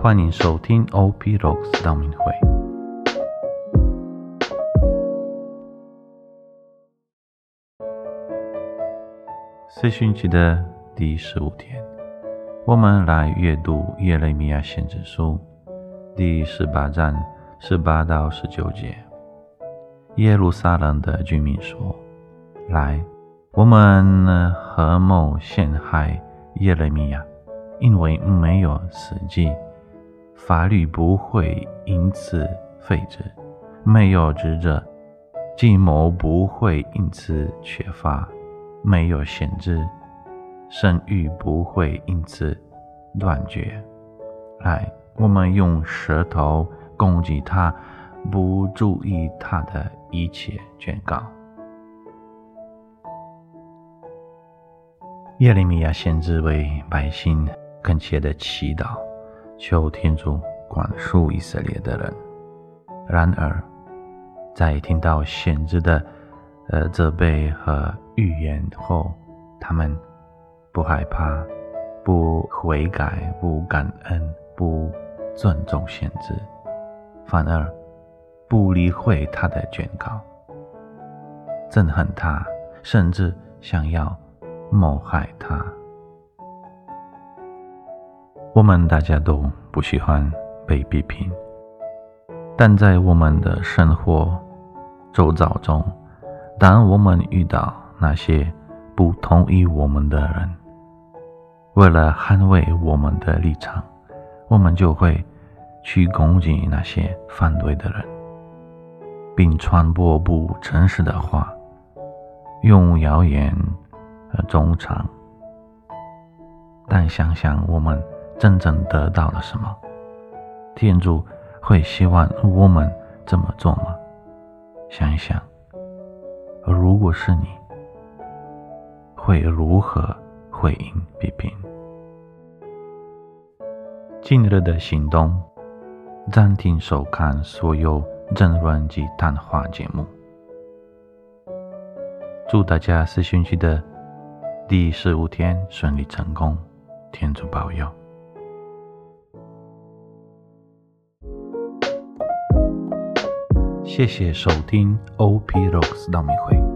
欢迎收听 OP Rocks 道明会。四旬期的第十五天，我们来阅读耶利米亚先知书第十八章十八到十九节。耶路撒冷的居民说：“来，我们合谋陷害耶利米亚，因为没有死记，法律不会因此废止；没有职责，计谋不会因此缺乏。”没有限制，生育不会因此断绝。来，我们用舌头攻击他，不注意他的一切劝告。耶利米亚先知为百姓恳切的祈祷，求天主管束以色列的人。然而，在听到先知的呃责备和预言后，他们不害怕，不悔改，不感恩，不尊重先知，反而不理会他的劝告，憎恨他，甚至想要谋害他。我们大家都不喜欢被批评，但在我们的生活周遭中，当我们遇到那些不同意我们的人，为了捍卫我们的立场，我们就会去攻击那些反对的人，并传播不真实的话，用谣言和中场。但想想我们真正得到了什么，天主会希望我们这么做吗？想一想，如果是你。会如何回应批评？今日的行动：暂停收看所有争论及谈话节目。祝大家四旬期的第十五天顺利成功，天主保佑！谢谢收听 OP Rocks 道明会。